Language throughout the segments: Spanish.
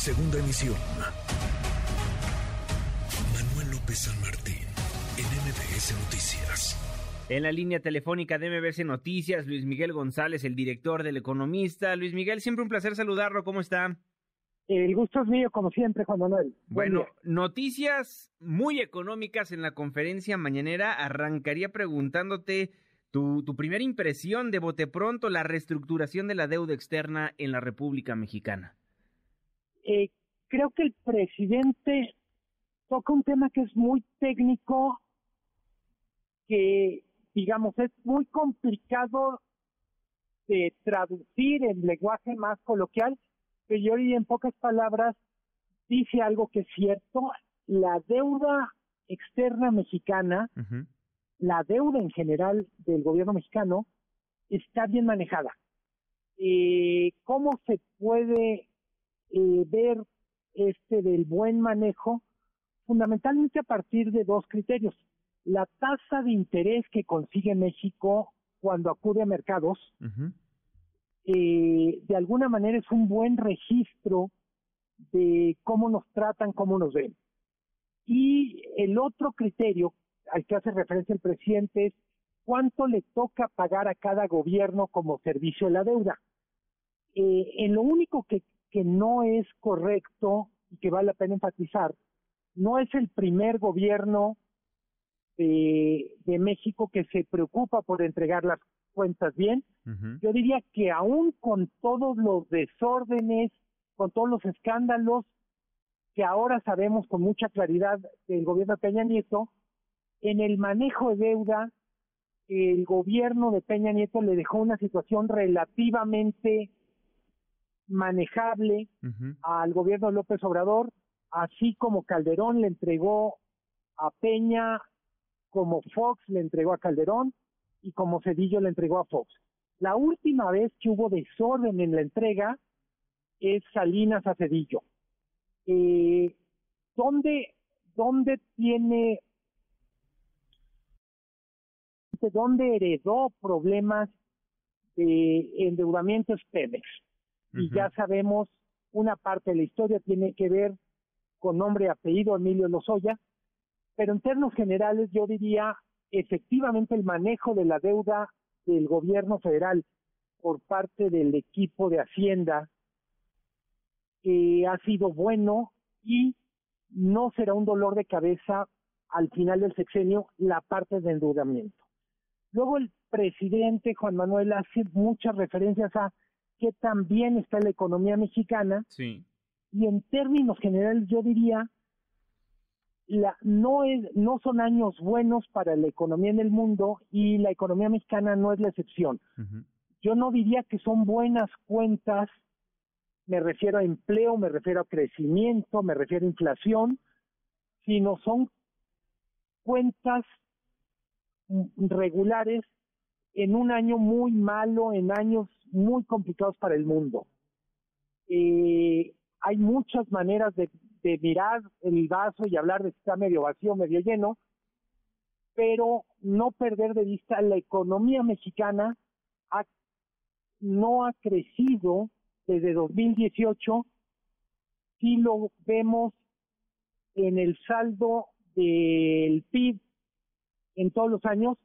Segunda emisión. Manuel López San Martín, en MBS Noticias. En la línea telefónica de MBS Noticias, Luis Miguel González, el director del Economista. Luis Miguel, siempre un placer saludarlo. ¿Cómo está? El gusto es mío, como siempre, Juan Manuel. Bueno, noticias muy económicas en la conferencia mañanera. Arrancaría preguntándote tu, tu primera impresión de bote pronto la reestructuración de la deuda externa en la República Mexicana. Eh, creo que el presidente toca un tema que es muy técnico, que, digamos, es muy complicado de traducir en lenguaje más coloquial, pero yo en pocas palabras dice algo que es cierto, la deuda externa mexicana, la deuda en general del gobierno mexicano está bien manejada. Eh, ¿Cómo se puede eh, ver este del buen manejo? Fundamentalmente a partir de dos criterios. La tasa de interés que consigue México cuando acude a mercados, eh, de alguna manera es un buen registro de cómo nos tratan, cómo nos ven. Y el otro criterio al que hace referencia el presidente es cuánto le toca pagar a cada gobierno como servicio de la deuda. Eh, en lo único que, que no es correcto y que vale la pena enfatizar, no es el primer gobierno de, de México que se preocupa por entregar las cuentas bien. Yo diría que aún con todos los desórdenes, con todos los escándalos que ahora sabemos con mucha claridad del gobierno de Peña Nieto, en el manejo de deuda, el gobierno de Peña Nieto le dejó una situación relativamente manejable al gobierno López Obrador, así como Calderón le entregó a Peña, como Fox le entregó a Calderón y como Cedillo le entregó a Fox. La última vez que hubo desorden en la entrega es Salinas a Cedillo. Eh, ¿dónde, ¿Dónde tiene dónde heredó problemas de endeudamiento es Pemex. Y ya sabemos, una parte de la historia tiene que ver con nombre y apellido Emilio Lozoya, pero en términos generales yo diría efectivamente el manejo de la deuda del gobierno federal por parte del equipo de Hacienda eh, ha sido bueno y no será un dolor de cabeza al final del sexenio la parte de endeudamiento. Luego el presidente Juan Manuel hace muchas referencias a que también está la economía mexicana. Sí. Y en términos generales yo diría la, no es no son años buenos para la economía en el mundo y la economía mexicana no es la excepción. Yo no diría que son buenas cuentas, me refiero a empleo, me refiero a crecimiento, me refiero a inflación, sino son cuentas regulares en un año muy malo, en años muy complicados para el mundo. Eh, hay muchas maneras de, mirar el vaso y hablar de si está medio vacío, medio lleno, pero no perder de vista la economía mexicana no ha crecido desde 2018 si lo vemos en el saldo del PIB en todos los años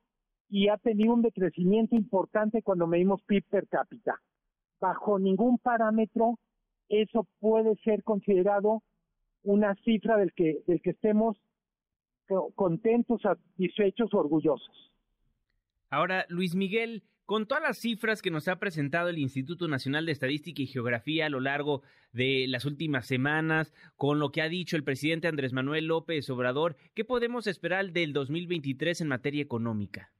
y ha tenido un decrecimiento importante cuando medimos PIB per cápita. Bajo ningún parámetro eso puede ser considerado una cifra del que, del que estemos contentos, satisfechos orgullosos. Ahora, Luis Miguel, con todas las cifras que nos ha presentado el Instituto Nacional de Estadística y Geografía a lo largo de las últimas semanas, con lo que ha dicho el presidente Andrés Manuel López Obrador, ¿qué podemos esperar del 2023 en materia económica?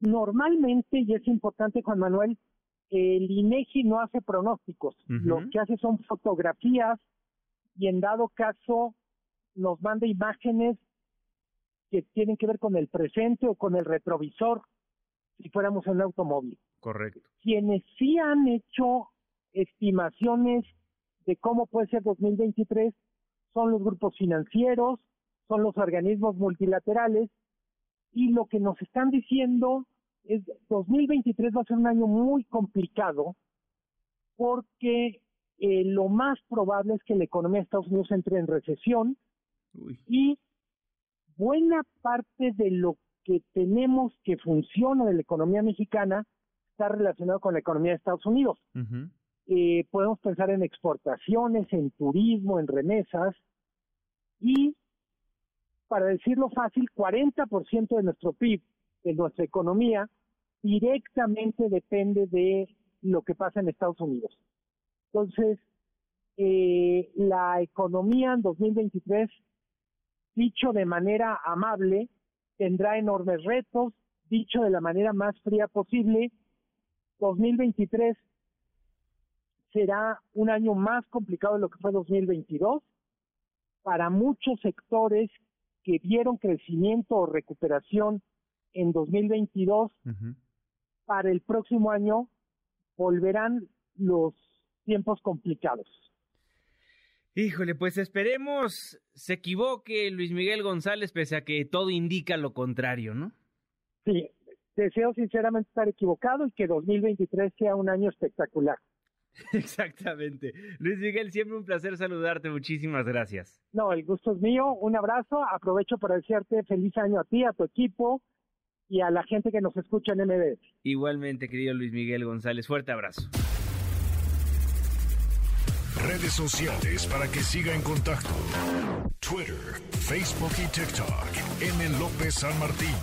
Normalmente, y es importante, Juan Manuel, el INEGI no hace pronósticos, lo que hace son fotografías y en dado caso nos manda imágenes que tienen que ver con el presente o con el retrovisor si fuéramos un automóvil. Correcto. Quienes sí han hecho estimaciones de cómo puede ser 2023 son los grupos financieros, son los organismos multilaterales y lo que nos están diciendo es 2023 va a ser un año muy complicado porque eh, lo más probable es que la economía de Estados Unidos entre en recesión y buena parte de lo que tenemos que funciona de la economía mexicana está relacionado con la economía de Estados Unidos. Eh, podemos pensar en exportaciones, en turismo, en remesas y, para decirlo fácil, 40% de nuestro PIB, de nuestra economía, directamente depende de lo que pasa en Estados Unidos. Entonces, eh, la economía en 2023, dicho de manera amable, tendrá enormes retos, dicho de la manera más fría posible, 2023 será un año más complicado de lo que fue 2022 para muchos sectores que vieron crecimiento o recuperación en 2022. Para el próximo año volverán los tiempos complicados. Híjole, pues esperemos se equivoque Luis Miguel González, pese a que todo indica lo contrario, ¿no? Sí, deseo sinceramente estar equivocado y que 2023 sea un año espectacular. Exactamente. Luis Miguel, siempre un placer saludarte. Muchísimas gracias. No, el gusto es mío. Un abrazo. Aprovecho para desearte feliz año a ti, a tu equipo y a la gente que nos escucha en MBS. Igualmente, querido Luis Miguel González. Fuerte abrazo. Redes sociales para que siga en contacto: Twitter, Facebook y TikTok. M. López San Martín.